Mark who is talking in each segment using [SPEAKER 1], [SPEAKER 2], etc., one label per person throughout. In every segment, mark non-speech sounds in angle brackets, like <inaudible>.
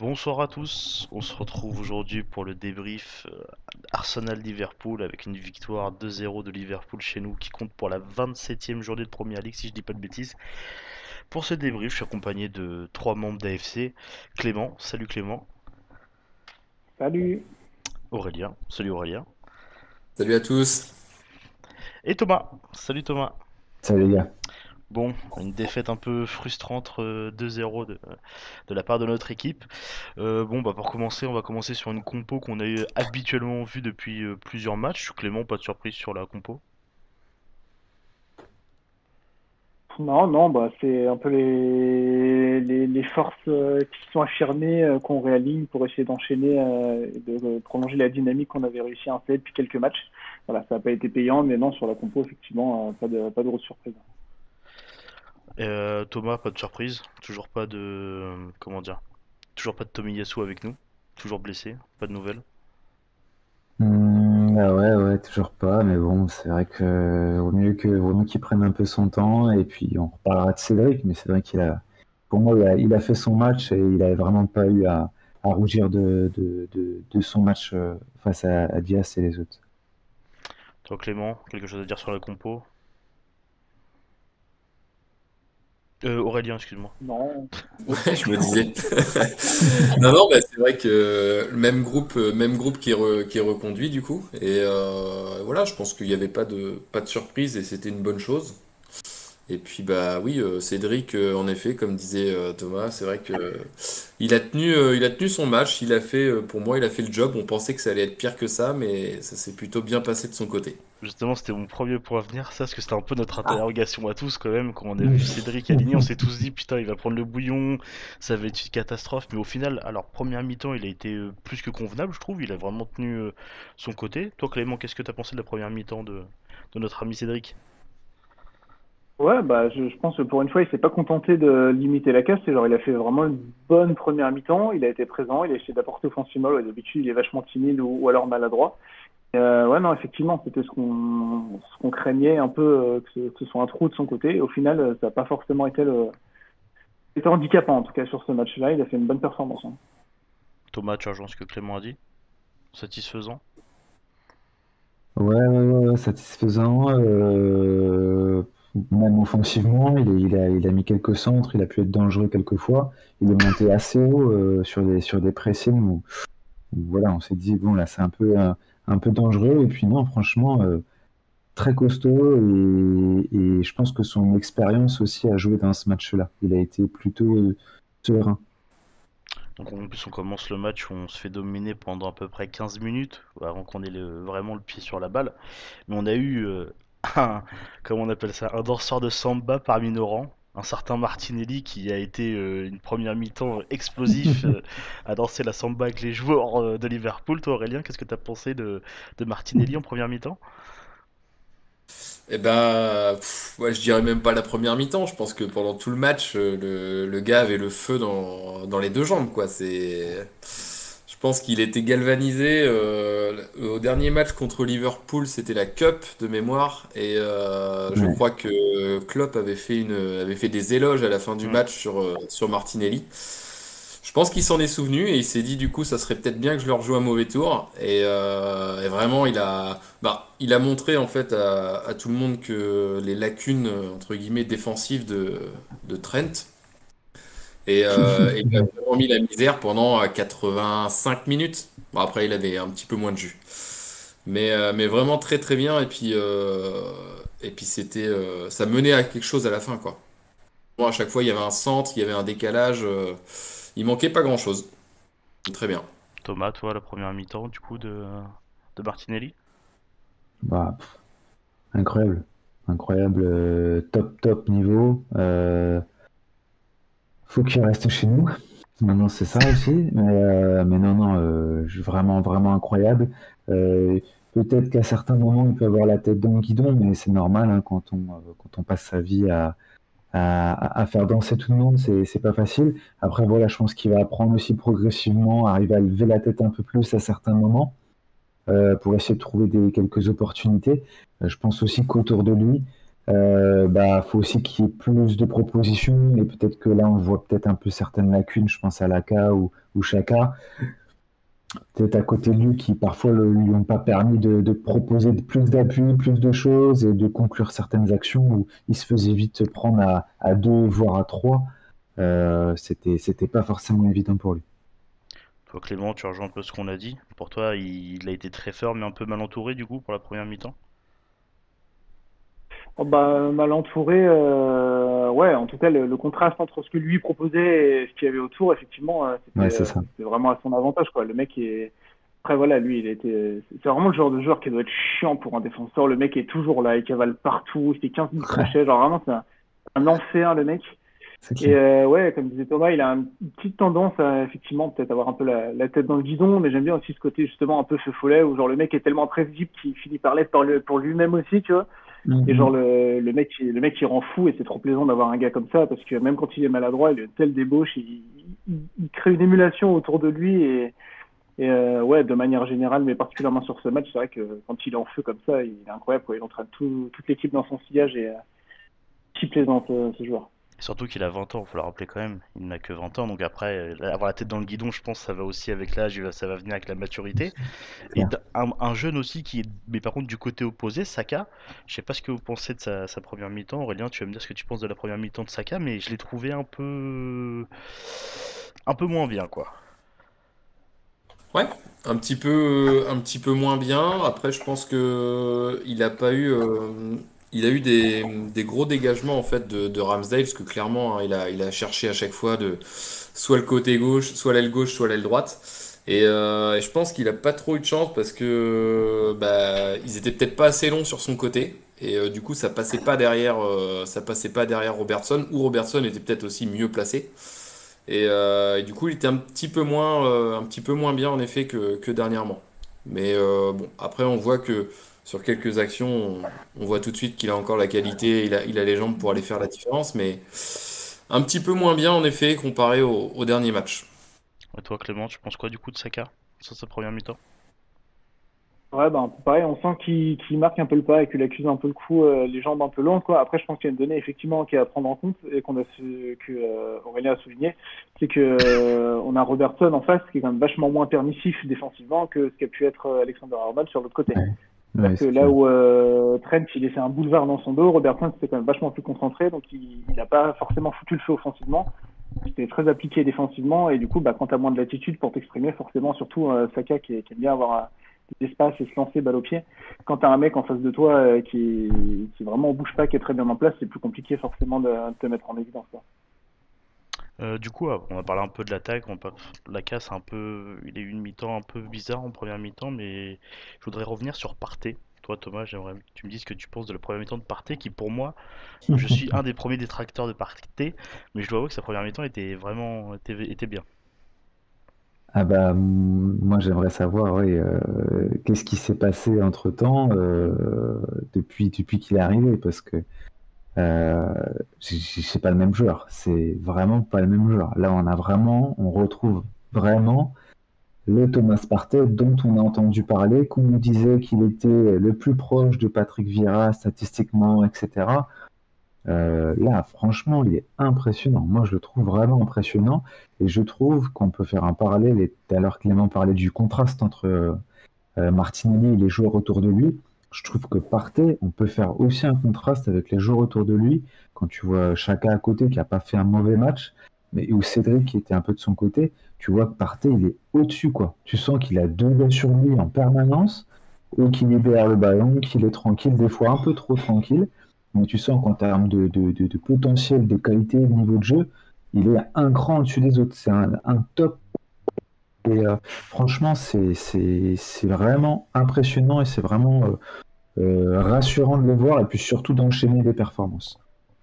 [SPEAKER 1] Bonsoir à tous, on se retrouve aujourd'hui pour le débrief euh, Arsenal-Liverpool avec une victoire 2-0 de Liverpool chez nous qui compte pour la 27e journée de Première Ligue si je dis pas de bêtises. Pour ce débrief, je suis accompagné de trois membres d'AFC. Clément, salut Clément.
[SPEAKER 2] Salut.
[SPEAKER 1] Aurélien, salut Aurélien.
[SPEAKER 3] Salut à tous.
[SPEAKER 1] Et Thomas, salut Thomas.
[SPEAKER 4] Salut les gars.
[SPEAKER 1] Bon, une défaite un peu frustrante 2-0 de, de, la part de notre équipe. Euh, bon, bah pour commencer, on va commencer sur une compo qu'on a eu habituellement vue depuis euh, plusieurs matchs. Clément, pas de surprise sur la compo?
[SPEAKER 2] Non, non, bah c'est un peu les, les, forces euh, qui sont affirmées qu'on réaligne pour essayer d'enchaîner et de prolonger la dynamique qu'on avait réussi à installer depuis quelques matchs. Voilà, ça n'a pas été payant, mais non, sur la compo, effectivement, pas de, pas de grosse surprise.
[SPEAKER 1] Euh, Thomas, pas de surprise. Toujours pas de. Comment dire Toujours pas de Tomiyasu avec nous. Toujours blessé. Pas de nouvelles.
[SPEAKER 4] Mmh, ah ouais, ouais, toujours pas. Mais bon, c'est vrai que vaut mieux que vaut qu'il prenne un peu son temps. Et puis on reparlera de Cédric. Mais c'est vrai qu'il a. Pour moi, il a, fait son match et il avait vraiment pas eu à, rougir de, de, son match euh, face à, à Diaz et les autres.
[SPEAKER 1] Toi, Clément, quelque chose à dire sur la compo? Euh, Aurélien, excuse-moi.
[SPEAKER 2] Non.
[SPEAKER 3] Ouais, je me disais. <laughs> non, non, bah, c'est vrai que le même groupe, euh, même groupe qui est, qui est reconduit du coup. Et euh, voilà, je pense qu'il n'y avait pas de, pas de surprise et c'était une bonne chose. Et puis bah oui, euh, Cédric, euh, en effet, comme disait euh, Thomas, c'est vrai que il a tenu, il a tenu son match. Il a fait, pour moi, il a fait le job. On pensait que ça allait être pire que ça, mais ça s'est plutôt bien passé de son côté.
[SPEAKER 1] Justement, c'était mon premier point à venir, ça, parce que c'était un peu notre ah. interrogation à tous quand même. Quand on a vu Cédric aligné, on <laughs> s'est tous dit putain, il va prendre le bouillon, ça va être une catastrophe. Mais au final, alors première mi-temps, il a été plus que convenable, je trouve. Il a vraiment tenu son côté. Toi, Clément, qu'est-ce que tu as pensé de la première mi-temps de, de notre ami Cédric?
[SPEAKER 2] Ouais, bah, je, pense que pour une fois, il s'est pas contenté de limiter la casse. Genre, il a fait vraiment une bonne première mi-temps. Il a été présent, il a essayé d'apporter offensivement. D'habitude, il est vachement timide ou, alors maladroit. Euh, ouais, non, effectivement, c'était ce qu'on ce qu'on craignait un peu euh, que, ce, soit un trou de son côté. Et au final, euh, ça n'a pas forcément été le été handicapant en tout cas sur ce match-là. Il a fait une bonne performance. Hein.
[SPEAKER 1] Thomas, tu rejoins ce que Clément a dit? Satisfaisant?
[SPEAKER 4] Ouais, ouais, ouais, satisfaisant. Euh même offensivement, il, a, il, a, mis quelques centres, il a pu être dangereux quelques fois. Il est monté assez haut euh, sur, des, sur des pressings où, voilà, on s'est dit, bon, là, c'est un peu, un, peu dangereux. Et puis, non, franchement, euh, très costaud. Et, je pense que son expérience aussi a joué dans ce match-là. Il a été plutôt euh, serein.
[SPEAKER 1] Donc en plus on commence le match où on se fait dominer pendant à peu près 15 minutes avant qu'on ait vraiment le pied sur la balle. Mais on a eu <laughs> un, comment on appelle ça, un danseur de samba parmi nos rangs, un certain Martinelli qui a été euh, une première mi-temps explosif <laughs> euh, à danser la samba avec les joueurs euh, de Liverpool. Toi Aurélien, qu'est-ce que tu as pensé de, de Martinelli en première mi-temps?
[SPEAKER 3] Eh ben, ouais, je dirais même pas la première mi-temps. Je pense que pendant tout le match, le, le gars avait le feu dans, dans les deux jambes, quoi. C'est pense qu'il était galvanisé. Euh, au dernier match contre Liverpool, c'était la Cup de mémoire. Et euh, je crois que Klopp avait fait, une, avait fait des éloges à la fin du match sur, euh, sur Martinelli. Je pense qu'il s'en est souvenu et il s'est dit du coup ça serait peut-être bien que je leur joue un mauvais tour. Et, vraiment il a, bah, il a montré en fait à, à, tout le monde que les lacunes entre guillemets défensives de, de Trent et, euh, <laughs> il a vraiment mis la misère pendant 85 euh, minutes. Bon, après, il avait un petit peu moins de jus. Mais, euh, mais vraiment très très bien. Et puis, et puis c'était, ça menait à quelque chose à la fin. Quoi. Bon, à chaque fois, il y avait un centre, il y avait un décalage. il manquait pas grand chose. Très bien.
[SPEAKER 1] Thomas, toi, la première mi-temps du coup de, de Martinelli?
[SPEAKER 4] Bah, Incroyable. Incroyable. top, top niveau faut qu'il reste chez nous. Maintenant, c'est ça aussi. Mais, euh, non, non, euh, vraiment, vraiment incroyable. Euh, peut-être qu'à certains moments, il peut avoir la tête dans le guidon, mais c'est normal hein, quand, on, quand on passe sa vie à, à, faire danser tout le monde, c'est pas facile. Après, voilà, je pense qu'il va apprendre aussi progressivement, arriver à lever la tête un peu plus à certains moments pour essayer de trouver quelques opportunités. je pense aussi qu'autour de lui, euh, bah, faut aussi qu'il y ait plus de propositions et peut-être que là on voit peut-être un peu certaines lacunes, je pense à Laka ou, ou Chaka, peut-être à côté de lui qui parfois ne lui ont pas permis de, proposer plus d'appui, plus de choses et de conclure certaines actions où il se faisait vite prendre à, deux voire à trois. Euh, c'était c'était pas forcément évident pour lui.
[SPEAKER 1] Toi Clément, tu rejoins un peu ce qu'on a dit. Pour toi, il a été très fort mais un peu mal entouré du coup pour la première mi-temps?
[SPEAKER 2] Oh, bah, mal entouré, euh, ouais, en tout cas, le, contraste entre ce que lui proposait et ce qu'il y avait autour, effectivement, euh,
[SPEAKER 4] euh,
[SPEAKER 2] c'était vraiment à son avantage, quoi. Le mec est. Après, voilà, lui, il était. C'est vraiment le genre de joueur qui doit être chiant pour un défenseur. Le mec est toujours là, il cavale partout, il fait 15 000 crochets, genre vraiment, c'est un, un ancien, le mec. Et ouais, comme disait Thomas, il a une petite tendance à effectivement peut-être avoir un peu la, tête dans le guidon, mais j'aime bien aussi ce côté justement un peu feu follet où genre le mec est tellement prévisible qu'il finit par l'être pour lui-même aussi, tu vois. Mhm. Et genre le, le mec, le mec il rend fou et c'est trop plaisant d'avoir un gars comme ça parce que même quand il est maladroit, il a une telle débauche, il, crée une émulation autour de lui et, euh, ouais, de manière générale, mais particulièrement sur ce match, c'est vrai que quand il est en feu comme ça, il est incroyable. Quoi. Il entraîne tout, toute l'équipe dans son sillage et euh, si plaisant ce joueur.
[SPEAKER 1] Surtout qu'il a 20 ans, faut le rappeler quand même. Il n'a que 20 ans, donc après, euh, avoir la tête dans le guidon, je pense, ça va aussi avec l'âge, ça va venir avec la maturité. Et un, jeune aussi qui est, mais par contre du côté opposé, Saka. Je sais pas ce que vous pensez de sa, première mi-temps. Aurélien, tu vas me dire ce que tu penses de la première mi-temps de Saka, mais je l'ai trouvé un peu, un peu moins bien, quoi.
[SPEAKER 3] Ouais, un petit peu, un petit peu moins bien. Après, je pense que il a pas eu. Euh, il a eu des, gros dégagements en fait de, Ramsdale, parce que clairement, hein, il a, cherché à chaque fois de soit le côté gauche, soit l'aile gauche, soit l'aile droite. Et, euh, je pense qu'il a pas trop eu de chance parce que bah, ils étaient peut-être pas assez longs sur son côté. Et euh, du coup, ça passait pas derrière, euh, ça passait pas derrière Robertson, ou Robertson était peut-être aussi mieux placé. Et, du coup, il était un petit peu moins, un petit peu moins bien en effet que dernièrement. Mais bon, après, on voit que sur quelques actions, on, voit tout de suite qu'il a encore la qualité, il a, il a les jambes pour aller faire la différence, mais un petit peu moins bien en effet comparé au, dernier match.
[SPEAKER 1] Et toi Clément, tu penses quoi du coup de Saka sur sa première mi-temps?
[SPEAKER 2] Ouais, ben, pareil, on sent qu'il marque un peu le pas et qu'il accuse un peu le coup, euh, les jambes un peu longues. Quoi. Après, je pense qu'il y a une donnée effectivement qui est à prendre en compte et qu'on a que euh, Aurélien a souligné, c'est que euh, on a Robertson en face qui est quand même vachement moins permissif défensivement que ce qu'a pu être Alexander Arnold sur l'autre côté. Parce que là où euh, Trent il laissait un boulevard dans son dos, Robertson c'était quand même vachement plus concentré, donc il n'a pas forcément foutu le feu offensivement. C'était très appliqué défensivement et du coup, bah, quand tu as moins de latitude pour t'exprimer, forcément, surtout euh, Saka qui, aime bien avoir euh, des espaces et se lancer balle au pied, quand tu as un mec en face de toi euh, qui, qui vraiment bouge pas, qui est très bien en place, c'est plus compliqué forcément de, de te mettre en évidence. Quoi.
[SPEAKER 1] Euh, du coup, on va parler un peu de l'attaque. La casse, un peu, il a eu une mi-temps un peu bizarre en première mi-temps, mais je voudrais revenir sur Partey. Toi, Thomas, j'aimerais que tu me dises ce que tu penses de la première mi-temps de Partey, qui pour moi, je suis <laughs> un des premiers détracteurs de Partey, mais je dois avouer que sa première mi-temps était vraiment était, bien.
[SPEAKER 4] Ah bah moi j'aimerais savoir oui, euh, qu'est-ce qui s'est passé entre temps euh, depuis depuis qu'il est arrivé parce que euh, c'est pas le même joueur. C'est vraiment pas le même joueur. Là, on a vraiment, on retrouve vraiment le Thomas Partey dont on a entendu parler, qu'on nous disait qu'il était le plus proche de Patrick Vieira statistiquement, etc. Euh, là, franchement, il est impressionnant. Moi, je le trouve vraiment impressionnant. Et je trouve qu'on peut faire un parallèle. Et tout à l'heure, Clément parlait du contraste entre euh, Martinelli et les joueurs autour de lui je trouve que Partey, on peut faire aussi un contraste avec les joueurs autour de lui. Quand tu vois Chaka à côté qui n'a pas fait un mauvais match, mais ou Cédric qui était un peu de son côté, tu vois que Partey, il est au-dessus. quoi. Tu sens qu'il a deux gars sur lui en permanence, ou qu'il libère le ballon, qu'il est tranquille, des fois un peu trop tranquille. Mais tu sens qu'en termes de, potentiel, de qualité, de niveau de jeu, il est un cran au-dessus des autres. C'est un, top et euh, franchement, c'est vraiment impressionnant et c'est vraiment euh, euh, rassurant de le voir et puis surtout d'enchaîner des performances.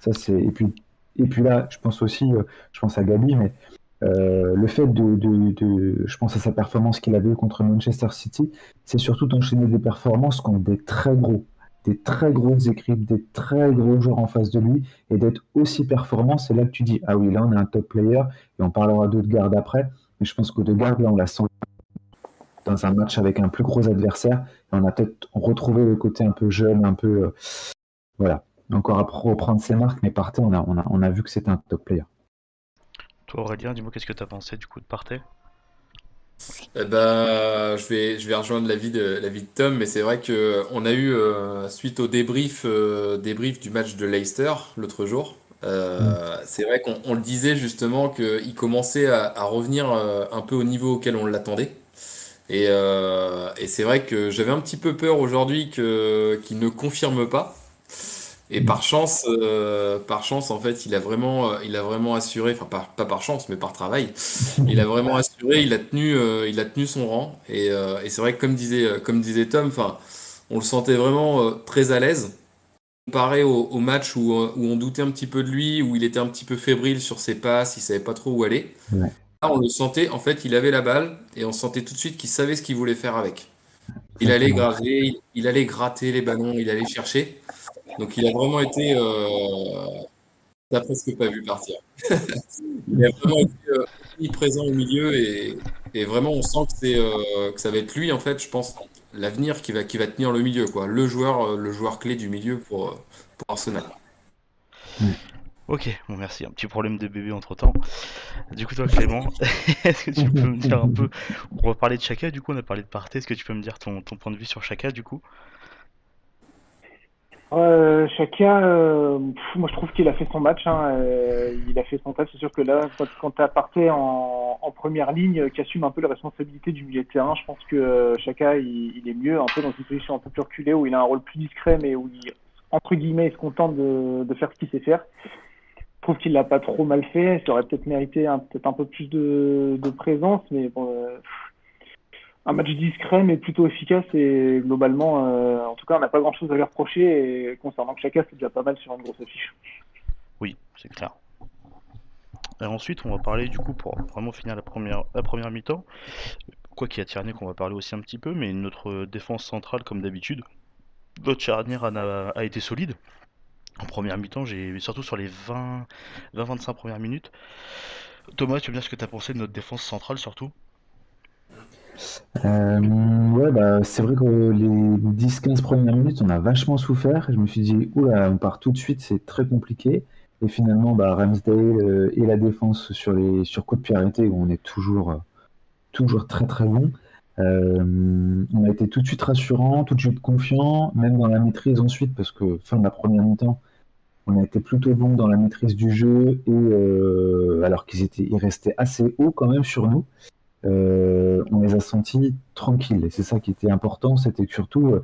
[SPEAKER 4] Et puis là, je pense aussi, je pense à Gabi, mais le fait de, de, je pense à sa performance qu'il avait contre Manchester City, c'est surtout d'enchaîner des performances contre des très gros, des très grosses équipes, des très gros joueurs en face de lui, et d'être aussi performant, c'est là que tu dis, ah oui, là on a un top player, et on parlera d'autres gardes après, mais je pense que de garde, là, on l'a senti dans un match avec un plus gros adversaire. Et on a peut-être retrouvé le côté un peu jeune, un peu. Euh, voilà. encore à reprendre ses marques, mais Partey, on a, on a, on a vu que c'était un top player.
[SPEAKER 1] Toi Aurélien, dis-moi qu'est-ce que tu as pensé du coup de Partey?
[SPEAKER 3] Eh ben, je vais, je vais rejoindre l'avis de, l'avis de Tom, mais c'est vrai que on a eu, euh, suite au débrief, euh, débrief du match de Leicester l'autre jour, euh, c'est vrai qu'on on le disait justement qu'il commençait à, revenir euh, un peu au niveau auquel on l'attendait. Et, euh, et c'est vrai que j'avais un petit peu peur aujourd'hui qu'il ne confirme pas. Et par chance, par chance, en fait, il a vraiment, il a vraiment assuré, enfin pas, par chance, mais par travail, il a vraiment assuré, il a tenu, il a tenu son rang. Et, et c'est vrai que comme disait, comme disait Tom, enfin, on le sentait vraiment très à l'aise. Comparé au, au match où, où on doutait un petit peu de lui, où il était un petit peu fébrile sur ses passes, il savait pas trop où aller.
[SPEAKER 4] Ouais.
[SPEAKER 3] Là, on le sentait, en fait, il avait la balle et on sentait tout de suite qu'il savait ce qu'il voulait faire avec. Il allait gratter, il, il allait gratter les ballons, il allait chercher. Donc il a vraiment été, euh, t'as presque pas vu partir. <laughs> Il a vraiment été euh, omniprésent au milieu et, et vraiment on sent que c'est euh, que ça va être lui en fait, je pense, l'avenir qui va qui va tenir le milieu quoi, le joueur euh, le joueur clé du milieu pour euh, pour Arsenal.
[SPEAKER 1] Ok, bon merci, un petit problème de bébé entre temps. Du coup toi Clément, <laughs> est-ce que tu peux me dire un peu, on va parler de Chaka du coup, on a parlé de Partey, est-ce que tu peux me dire ton, ton point de vue sur Chaka du coup?
[SPEAKER 2] Euh, Chaka, euh, pff, moi je trouve qu'il a fait son match. Hein, euh, il a fait son taf. C'est sûr que là, quand, quand tu en, première ligne, euh, qui assume un peu la responsabilité du milieu de terrain, je pense que euh, Chaka, il, il est mieux, un peu dans une position un peu plus reculée, où il a un rôle plus discret, mais où il, entre guillemets, il se contente de, de faire ce qu'il sait faire. Je trouve qu'il l'a pas trop mal fait. Il aurait peut-être mérité un, peut-être un peu plus de, de présence, mais bon, euh, un match discret mais plutôt efficace et globalement, euh, en tout cas, on n'a pas grand-chose à lui reprocher et concernant Chaka, c'est déjà pas mal sur une grosse affiche.
[SPEAKER 1] Oui, c'est clair. Et ensuite, on va parler du coup pour vraiment finir la première, la première mi-temps. Quoi qu'il y a Tierney qu'on va parler aussi un petit peu, mais notre défense centrale comme d'habitude. Notre charnière a, été solide. En première mi-temps, j'ai surtout sur les 20 20-25 premières minutes. Thomas, tu veux bien ce que tu as pensé de notre défense centrale surtout?
[SPEAKER 4] Euh, ouais, bah, c'est vrai que les 10-15 premières minutes, on a vachement souffert. Je me suis dit, oula, on part tout de suite, c'est très compliqué. Et finalement, bah, Ramsdale euh, et la défense sur les sur coup de pied arrêté, où on est toujours, euh, toujours très très bon. On a été tout de suite rassurant, tout de suite confiant, même dans la maîtrise ensuite, parce que fin de la première mi-temps, on a été plutôt bon dans la maîtrise du jeu, et alors qu'ils étaient, ils restaient assez hauts quand même sur nous. Euh, on les a sentis tranquilles. Et c'est ça qui était important, c'était que surtout,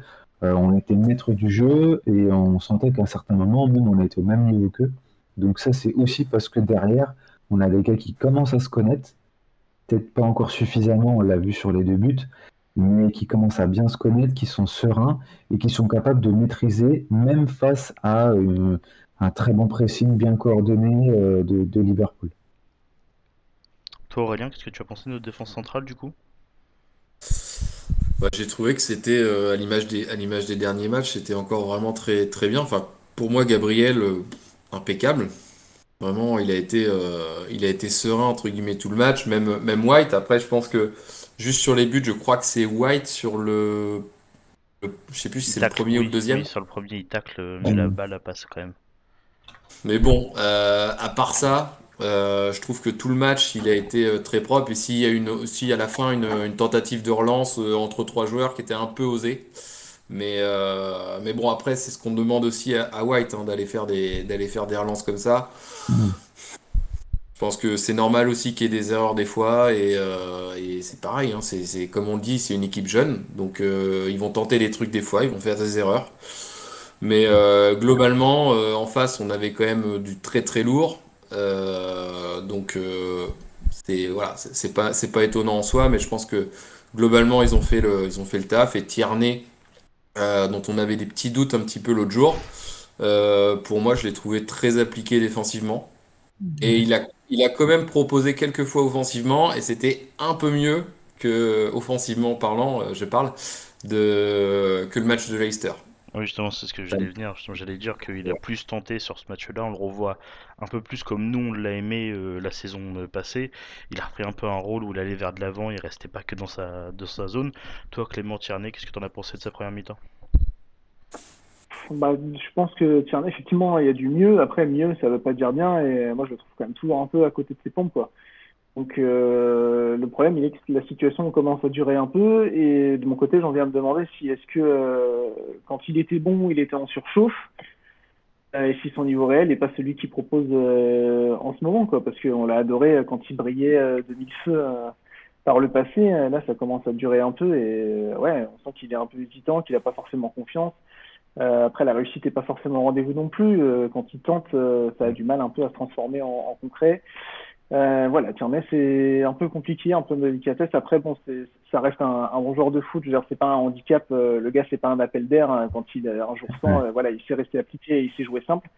[SPEAKER 4] euh, on était maître du jeu et on sentait qu'à un certain moment, même on était au même niveau qu'eux. Donc ça, c'est aussi parce que derrière, on a des gars qui commencent à se connaître, peut-être pas encore suffisamment, on l'a vu sur les deux buts, mais qui commencent à bien se connaître, qui sont sereins et qui sont capables de maîtriser, même face à euh, un très bon pressing bien coordonné euh, de Liverpool.
[SPEAKER 1] Toi Aurélien, qu'est-ce que tu as pensé de notre défense centrale du coup?
[SPEAKER 3] Bah, j'ai trouvé que c'était euh, à l'image des à l'image des derniers matchs, c'était encore vraiment très très bien. Enfin, pour moi, Gabriel euh, impeccable. Vraiment, il a été euh, il a été serein entre guillemets tout le match. Même même White. Après, je pense que juste sur les buts, je crois que c'est White sur le, le- je sais plus si c'est le premier ou le deuxième.
[SPEAKER 1] oui, sur le premier il tacle, mais la
[SPEAKER 4] Mm.
[SPEAKER 1] balle passe quand même.
[SPEAKER 3] Mais bon, euh, à part ça, euh, je trouve que tout le match, il a été euh, très propre. Et s'il y a une, aussi à la fin une, tentative de relance euh, entre trois joueurs qui était un peu osée. Mais, mais bon, après, c'est ce qu'on demande aussi à, White, hein, d'aller faire des, faire des relances comme ça. Je pense que c'est normal aussi qu'il y ait des erreurs des fois. Et, c'est pareil, hein, comme on le dit, c'est une équipe jeune. Donc ils vont tenter des trucs des fois, ils vont faire des erreurs. Mais globalement, en face, on avait quand même du très très lourd. Euh, donc euh, c'est voilà, c'est c'est pas c'est pas étonnant en soi, mais je pense que globalement ils ont fait le ils ont fait le taf. Et Tierney, euh, dont on avait des petits doutes un petit peu l'autre jour, pour moi je l'ai trouvé très appliqué défensivement. Et il a il a quand même proposé quelques fois offensivement, et c'était un peu mieux que offensivement parlant, je parle de que le match de Leicester.
[SPEAKER 1] Oui, justement, c'est ce que j'allais venir. Justement, j'allais dire qu'il a plus tenté sur ce match-là. On le revoit un peu plus comme nous, on l'a aimé euh, la saison euh, passée. Il a repris un peu un rôle où il allait vers de l'avant, il restait pas que dans sa, dans sa zone. Toi, Clément Tierney, qu'est-ce que t'en as pensé de sa première mi-temps?
[SPEAKER 2] Bah, je pense que tiens, effectivement, il y a du mieux. Après, mieux, ça veut pas dire bien. Et moi, je le trouve quand même toujours un peu à côté de ses pompes, quoi. Donc, euh, le problème, il est que la situation commence à durer un peu. Et de mon côté, j'en viens à me demander si est-ce que euh, quand il était bon, il était en surchauffe. euh, et si son niveau réel n'est pas celui qu'il propose euh, en ce moment, quoi. Parce qu'on l'a adoré quand il brillait euh, de mille feux euh, par le passé. Euh, Là, ça commence à durer un peu. Et euh, ouais, on sent qu'il est un peu hésitant, qu'il n'a pas forcément confiance. Euh, après, la réussite n'est pas forcément au rendez-vous non plus. Euh, quand il tente, euh, ça a du mal un peu à se transformer en, en concret. Euh, voilà, Tierney, c'est un peu compliqué, un peu de délicatesse. Après, bon, ça reste un, un bon joueur de foot. Je veux dire, c'est pas un handicap. euh, le gars, c'est pas un appel d'air. hein, quand il a un jour sans, euh, voilà, il sait rester appliqué et il sait jouer simple.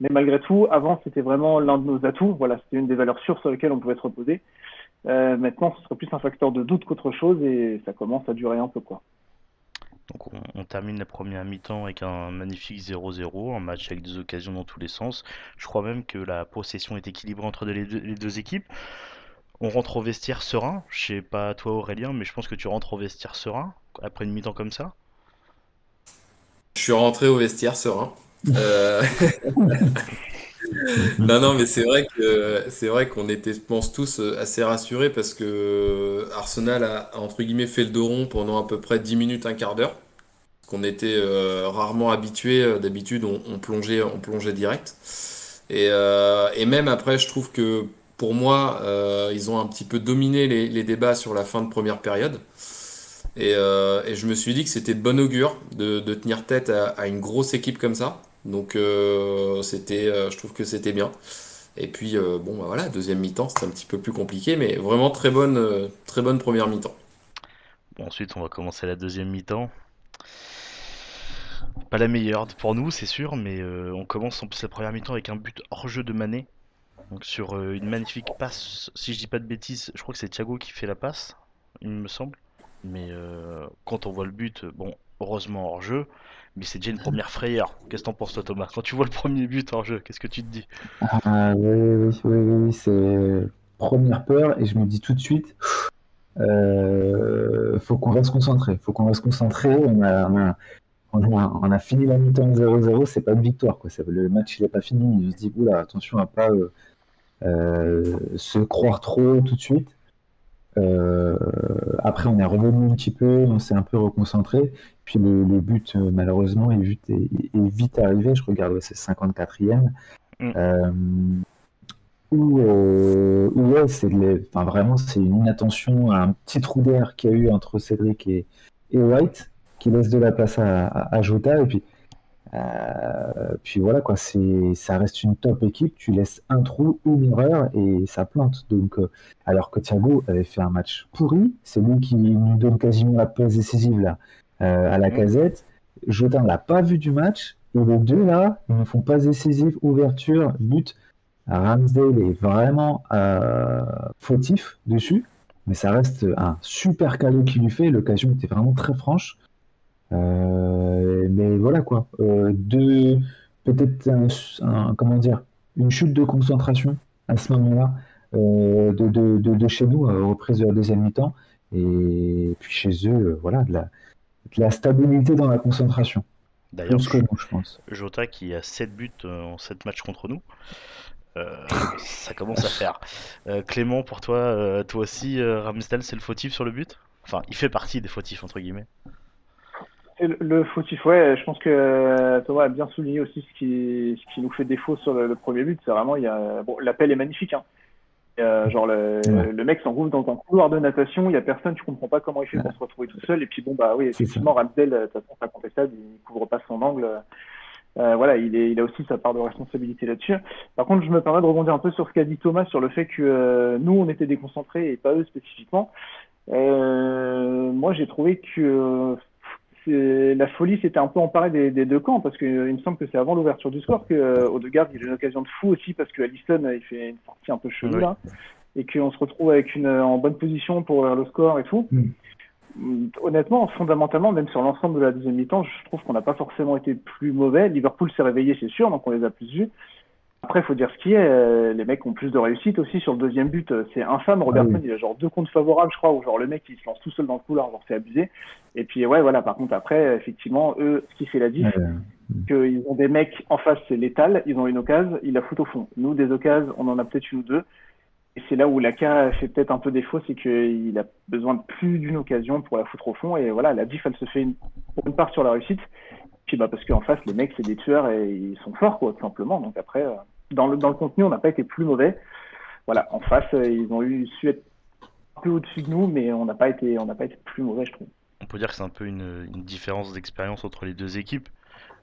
[SPEAKER 2] Mais malgré tout, avant, c'était vraiment l'un de nos atouts. Voilà, c'était une des valeurs sûres sur lesquelles on pouvait se reposer. Euh, maintenant, ce serait plus un facteur de doute qu'autre chose et ça commence à durer un peu, quoi.
[SPEAKER 1] Donc on, on termine la première mi-temps avec un magnifique 0-0, un match avec des occasions dans tous les sens. Je crois même que la possession est équilibrée entre les deux, les deux équipes. On rentre au vestiaire serein. Je sais pas toi Aurélien, mais je pense que tu rentres au vestiaire serein après une mi-temps comme ça.
[SPEAKER 3] Je suis rentré au vestiaire serein. Euh, <laughs> Non, non, mais c'est vrai que c'est vrai qu'on était, je pense, tous euh, assez rassurés parce que Arsenal a, entre guillemets, fait le dos rond pendant à peu près 10 minutes, un quart d'heure. Qu'on était euh, rarement habitués. Euh, D'habitude, on, on plongeait, on plongeait direct. Et, euh, même après, je trouve que pour moi, euh, ils ont un petit peu dominé les, débats sur la fin de première période. Et, euh, je me suis dit que c'était de bon augure de, tenir tête à une grosse équipe comme ça. Donc euh, c'était, euh, je trouve que c'était bien. Et puis euh, bon, bah voilà, deuxième mi-temps, c'était un petit peu plus compliqué, mais vraiment très bonne, très bonne première mi-temps.
[SPEAKER 1] Bon, ensuite, on va commencer la deuxième mi-temps. Pas la meilleure pour nous, c'est sûr, mais on commence en plus la première mi-temps avec un but hors jeu de Mané. Donc sur une magnifique passe, si je dis pas de bêtises, je crois que c'est Thiago qui fait la passe, il me semble. Mais quand on voit le but, bon, heureusement hors jeu, mais c'est déjà une première frayeur. Qu'est-ce que t'en penses toi Thomas? Quand tu vois le premier but hors jeu, qu'est-ce que tu te dis?
[SPEAKER 4] Ah, oui, oui, oui, oui, oui, c'est première peur et je me dis tout de suite, euh, faut qu'on reste concentré, faut qu'on reste concentré. On a, on a, on a, on a fini la mi-temps 0-0, c'est pas une victoire, quoi. Le match il est pas fini. On se dit, oula, attention à pas euh, euh, se croire trop tout de suite. Euh, après, on est revenu un petit peu, on s'est un peu reconcentré. Puis le, le but, euh, malheureusement, est vite, est, est vite arrivé. Je regarde, ouais, c'est 54e.
[SPEAKER 1] Mm.
[SPEAKER 4] Euh, où, euh, où, ouais, c'est enfin, vraiment, c'est une inattention à un petit trou d'air qu'il y a eu entre Cédric et, et White, qui laisse de la place à, à, à Jota. Et puis, euh, puis voilà, quoi, c'est, ça reste une top équipe. Tu laisses un trou, une erreur et ça plante. Donc, euh, alors que Thiago avait fait un match pourri, c'est lui qui nous donne quasiment la passe décisive là, euh, à la
[SPEAKER 1] Mhm.
[SPEAKER 4] casette. Jota ne l'a pas vu du match. Et les deux là, ils ne font pas décisive, ouverture, but. Ramsdale est vraiment fautif dessus, mais ça reste un super cadeau qu'il lui fait. L'occasion était vraiment très franche. Euh, mais voilà quoi. Euh, deux, peut-être un, un- comment dire, une chute de concentration à ce moment-là euh, de, de, de, de chez nous, reprise de la deuxième mi-temps. Et puis chez eux, voilà, de la, de la stabilité dans la concentration.
[SPEAKER 1] D'ailleurs,
[SPEAKER 4] Plus que nous, je pense.
[SPEAKER 1] Jota qui a 7 buts en 7 matchs contre nous. Euh, <laughs> ça commence à faire. Euh, Clément, pour toi, euh, toi aussi, Ramsdale, c'est le fautif sur le but? Enfin, il fait partie des fautifs, entre guillemets.
[SPEAKER 2] Le, le fautif, ouais, je pense que euh, Thomas a bien souligné aussi ce qui, ce qui nous fait défaut sur le, le premier but. C'est vraiment, il y a, bon, l'appel est magnifique, hein. Euh, genre le,
[SPEAKER 4] Ouais.
[SPEAKER 2] le mec s'engouffre dans un couloir de natation, il y a personne, tu comprends pas comment il fait pour se retrouver tout seul. Et puis bon bah oui, effectivement, Ramsdale, euh, de toute façon, c'est incontestable, il couvre pas son angle. Euh, voilà, il, est, il a aussi sa part de responsabilité là-dessus. Par contre, je me permets de rebondir un peu sur ce qu'a dit Thomas sur le fait que euh, nous, on était déconcentrés et pas eux spécifiquement. Euh, moi, j'ai trouvé que la folie s'était un peu emparée des, des deux camps parce que euh, me semble que c'est avant l'ouverture du score que euh, Odegaard il a une occasion de fou aussi parce que Alisson euh, il fait une sortie un peu chelou
[SPEAKER 1] Oui.
[SPEAKER 2] et qu'on se retrouve avec une euh, en bonne position pour ouvrir le score et tout.
[SPEAKER 4] Mm.
[SPEAKER 2] Mm, Honnêtement, fondamentalement, même sur l'ensemble de la deuxième mi-temps, je trouve qu'on n'a pas forcément été plus mauvais. Liverpool s'est réveillé, c'est sûr, donc on les a plus vus. Après, il faut dire ce qui est, euh, les mecs ont plus de réussite aussi sur le deuxième but. euh, C'est infâme. Robertson,
[SPEAKER 4] oui.
[SPEAKER 2] il a genre deux comptes favorables, je crois, où genre le mec il se lance tout seul dans le couloir, genre c'est abusé. Et puis ouais, voilà. Par contre, après, effectivement, eux, ce qui fait la diff,
[SPEAKER 4] Euh,
[SPEAKER 2] qu'ils ont des mecs en face, c'est létal, ils ont une occasion, ils la foutent au fond. Nous, des occasions, on en a peut-être une ou deux. Et c'est là où Laka fait peut-être un peu défaut, c'est qu'il a besoin de plus d'une occasion pour la foutre au fond. Et voilà, la diff, elle se fait une, pour une part sur la réussite. Bah, parce qu'en face, les mecs, c'est des tueurs et ils sont forts, quoi, tout simplement. Donc après, euh, dans, le, contenu, on n'a pas été plus mauvais. Voilà, en face, euh, ils ont eu su être un peu au-dessus de nous, mais on n'a pas été, on n'a pas été plus mauvais, je trouve.
[SPEAKER 1] On peut dire que c'est un peu une, différence d'expérience entre les deux équipes,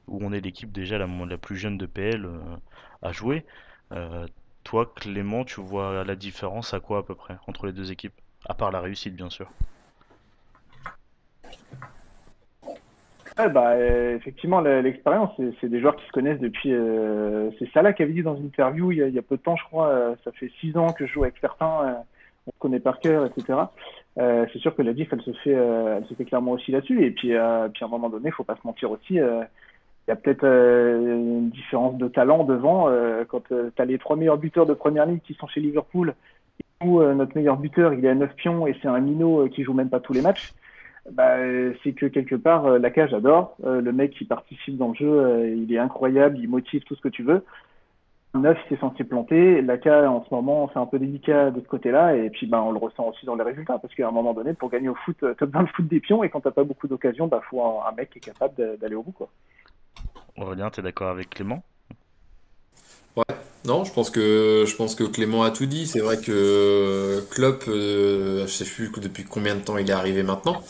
[SPEAKER 1] où on est l'équipe déjà la, plus jeune de PL euh, à jouer. Toi, Clément, tu vois la différence à quoi à peu près entre les deux équipes? À part la réussite, bien sûr.
[SPEAKER 2] Ouais, bah, euh, effectivement, l'expérience, c'est des joueurs qui se connaissent depuis. euh, c'est Salah qui avait dit dans une interview il y a, il y a peu de temps, je crois. euh, ça fait six ans que je joue avec certains, euh, on se connaît par cœur, etc. Euh, c'est sûr que la diff, elle se fait, euh, elle se fait clairement aussi là-dessus. Et puis, puis à un moment donné, faut pas se mentir aussi. il y a peut-être une différence de talent devant. quand tu as les trois meilleurs buteurs de première ligue qui sont chez Liverpool, où notre meilleur buteur, il est à 9 pions et c'est un minot qui joue même pas tous les matchs bah, euh, c'est que quelque part, euh, la cage j'adore. Euh, le mec qui participe dans le jeu, euh, il est incroyable, il motive tout ce que tu veux. Neuf, c'est censé planter. La K, en ce moment, c'est un peu délicat de ce côté-là. Et puis, bah, on le ressent aussi dans les résultats. Parce qu'à un moment donné, pour gagner au foot, tu as besoin de foot des pions. Et quand t'as pas beaucoup d'occasions, bah, faut un, un mec qui est capable d'aller au bout. Quoi.
[SPEAKER 1] Aurélien, t'es d'accord avec Clément?
[SPEAKER 3] Ouais, non, je pense que je pense que Clément a tout dit. C'est vrai que Klopp, euh, je sais plus depuis combien de temps il est arrivé maintenant,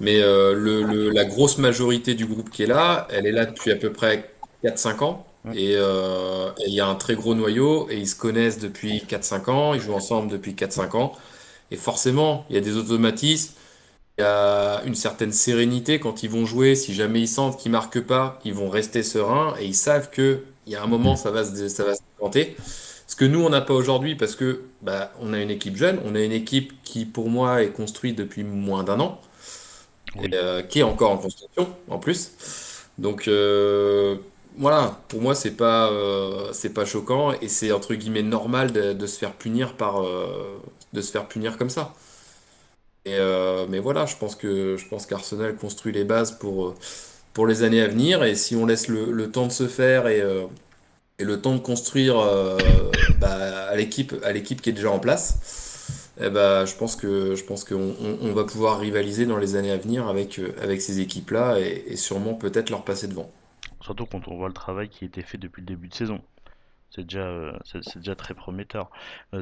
[SPEAKER 3] mais euh, le, le- la grosse majorité du groupe qui est là, elle est là depuis à peu près 4-5 ans. Et euh, et il y a un très gros noyau et ils se connaissent depuis 4-5 ans, ils jouent ensemble depuis 4-5 ans. Et forcément, il y a des automatismes, il y a une certaine sérénité quand ils vont jouer. Si jamais ils sentent qu'ils marquent pas, ils vont rester sereins et ils savent que il y a un moment, ça va se, ça va se planter. Ce que nous, on n'a pas aujourd'hui parce que bah, on a une équipe jeune, on a une équipe qui, pour moi, est construite depuis moins d'un an
[SPEAKER 1] Oui.
[SPEAKER 3] et euh, qui est encore en construction en plus. Donc euh, voilà, pour moi, c'est pas, euh, c'est pas choquant et c'est entre guillemets normal de, de se faire punir par, de se faire punir comme ça. Et, mais voilà, je pense que je pense qu'Arsenal construit les bases pour, pour les années à venir. Et si on laisse le, le temps de se faire et, et le temps de construire euh, bah, à l'équipe à l'équipe qui est déjà en place, eh ben, je pense que je pense qu'on on- va pouvoir rivaliser dans les années à venir avec, euh, avec ces équipes-là et, et sûrement peut-être leur passer devant.
[SPEAKER 1] Surtout quand on voit le travail qui a été fait depuis le début de saison. C'est déjà, euh, c'est déjà très prometteur.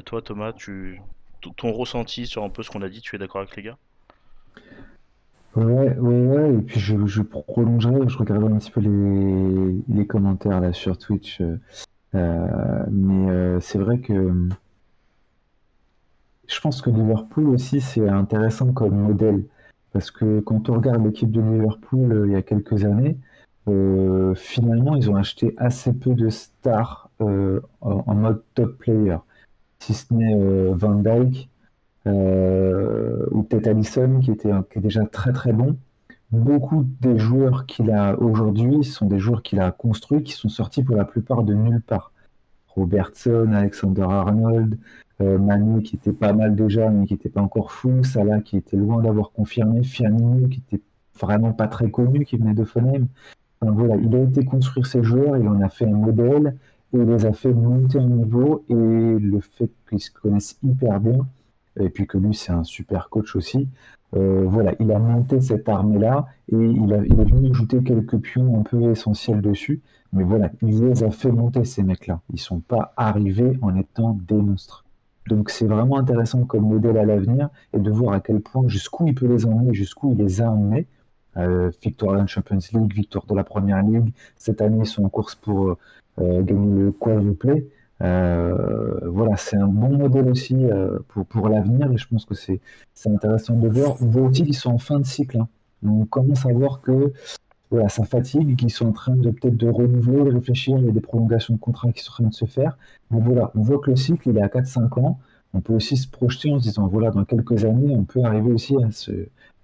[SPEAKER 1] Toi, Thomas, tu, ton ressenti sur un peu ce qu'on a dit, tu es d'accord avec les gars?
[SPEAKER 4] Ouais, ouais, ouais, et puis je, je prolongerai, je regarderai un petit peu les, commentaires là sur Twitch, euh, euh, mais euh, c'est vrai que je pense que Liverpool aussi c'est intéressant comme modèle, parce que quand on regarde l'équipe de Liverpool il y a quelques années, finalement ils ont acheté assez peu de stars en, mode top player, si ce n'est Van euh, ou peut-être Alisson qui était est déjà très très bon. Beaucoup des joueurs qu'il a aujourd'hui sont des joueurs qu'il a construits qui sont sortis pour la plupart de nulle part. Robertson, Alexander Arnold, euh, Manu qui était pas mal déjà mais qui n'était pas encore fou, Salah qui était loin d'avoir confirmé, Firmino qui était vraiment pas très connu, qui venait de. Enfin, voilà, il a été construire ces joueurs, il en a fait un modèle et il les a fait monter en niveau et le fait qu'ils se connaissent hyper bien et puis que lui c'est un super coach aussi. Euh, voilà, il a monté cette armée-là et il, a, il est venu ajouter quelques pions un peu essentiels dessus. Mais voilà, il les a fait monter ces mecs-là. Ils sont pas arrivés en étant des monstres. Donc c'est vraiment intéressant comme modèle à l'avenir et de voir à quel point jusqu'où il peut les emmener, jusqu'où il les a emmenés. Euh, victoire en Champions League, victoire de la Première Ligue. Cette année, ils sont en course pour euh, gagner le quadruplé. Euh, voilà, c'est un bon modèle aussi euh, pour, pour l'avenir et je pense que c'est intéressant de voir. On voit aussi qu'ils sont en fin de cycle. hein. On commence à voir que voilà, ça fatigue, qu'ils sont en train de peut-être de renouveler, de réfléchir. Il y a des prolongations de contrats qui sont en train de se faire. Mais voilà, on voit que le cycle il est à 4-5 ans. On peut aussi se projeter en se disant voilà, dans quelques années, on peut arriver aussi à ce,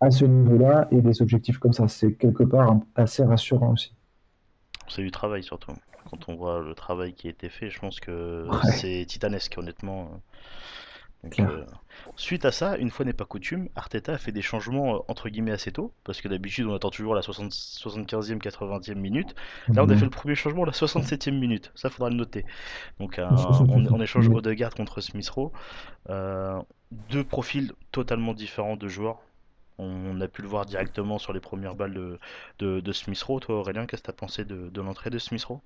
[SPEAKER 4] à ce niveau-là et des objectifs comme ça. C'est quelque part un- assez rassurant aussi.
[SPEAKER 1] C'est du travail surtout. Quand on voit le travail qui a été fait, je pense que
[SPEAKER 4] Ouais.
[SPEAKER 1] c'est titanesque, honnêtement. Donc, euh, suite à ça, une fois n'est pas coutume, Arteta a fait des changements euh, entre guillemets assez tôt, parce que d'habitude on attend toujours la 60, 75e, 80e minute. Là, on a
[SPEAKER 4] Mhm.
[SPEAKER 1] fait le premier changement à la 67e minute, ça faudra le noter. Donc, un- on, on échange. Odegaard contre Smith Rowe. Euh, deux profils totalement différents de joueurs. On a pu le voir directement sur les premières balles de, de, de Smith Rowe. Toi, Aurélien, qu'est-ce que tu as pensé de, de l'entrée de Smith Rowe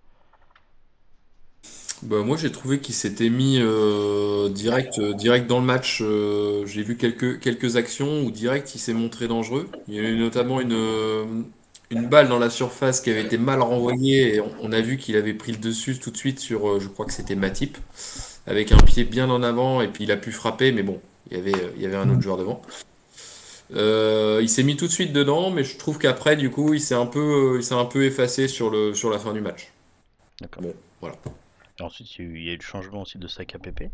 [SPEAKER 3] Bah, moi, j'ai trouvé qu'il s'était mis euh, direct, euh, direct dans le match. euh, j'ai vu quelques, quelques actions où direct il s'est montré dangereux. Il y a eu notamment une, euh, une balle dans la surface qui avait été mal renvoyée et on, on a vu qu'il avait pris le dessus tout de suite sur, euh, je crois que c'était Matip, avec un pied bien en avant et puis il a pu frapper, mais bon, il y avait, il y avait un autre joueur devant. Euh, il s'est mis tout de suite dedans, mais je trouve qu'après, du coup, il s'est un peu, il s'est un peu effacé sur le, sur la fin du match.
[SPEAKER 1] D'accord.
[SPEAKER 3] Bon, voilà.
[SPEAKER 1] Ensuite, il y, a eu, le changement aussi de Saka Pepe.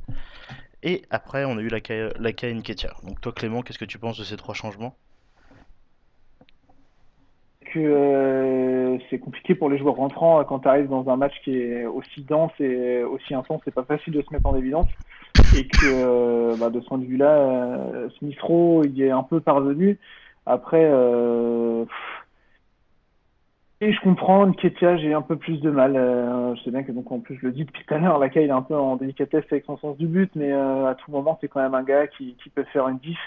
[SPEAKER 1] Et après, on a eu la Ka- la Ka Nketiah. Donc toi, Clément, qu'est-ce que tu penses de ces trois changements?
[SPEAKER 2] Que euh, c'est compliqué pour les joueurs rentrants euh, quand tu arrives dans un match qui est aussi dense et aussi intense, c'est pas facile de se mettre en évidence. Et que euh, bah, de ce point de vue-là, euh, Smith Rowe, il est un peu parvenu. Après, je comprends, Nketiah, j'ai un peu plus de mal. Euh, je sais bien que donc en plus je le dis depuis tout à l'heure, Laka il est un peu en délicatesse avec son sens du but, mais euh, à tout moment c'est quand même un gars qui, peut faire une diff.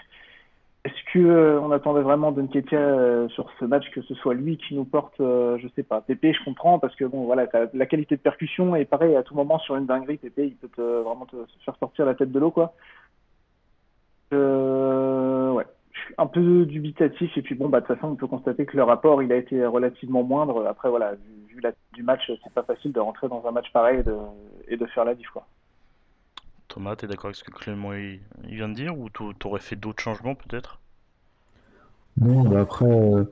[SPEAKER 2] Est-ce que euh, on attendait vraiment de Nketiah euh, sur ce match que ce soit lui qui nous porte, je sais pas. Pépé, je comprends parce que bon voilà, la qualité de percussion et pareil à tout moment sur une dinguerie, Pépé il peut vraiment te faire sortir la tête de l'eau quoi. Ouais, suis un peu dubitatif et puis bon bah de toute façon on peut constater que le rapport il a été relativement moindre. Après voilà, vu, vu la du match, c'est pas facile de rentrer dans un match pareil et de, et de faire la diff quoi.
[SPEAKER 1] Thomas, t'es d'accord avec ce que Clément il, il vient de dire ou t'au- t'aurais fait d'autres changements peut-être?
[SPEAKER 4] Non, bah après, euh,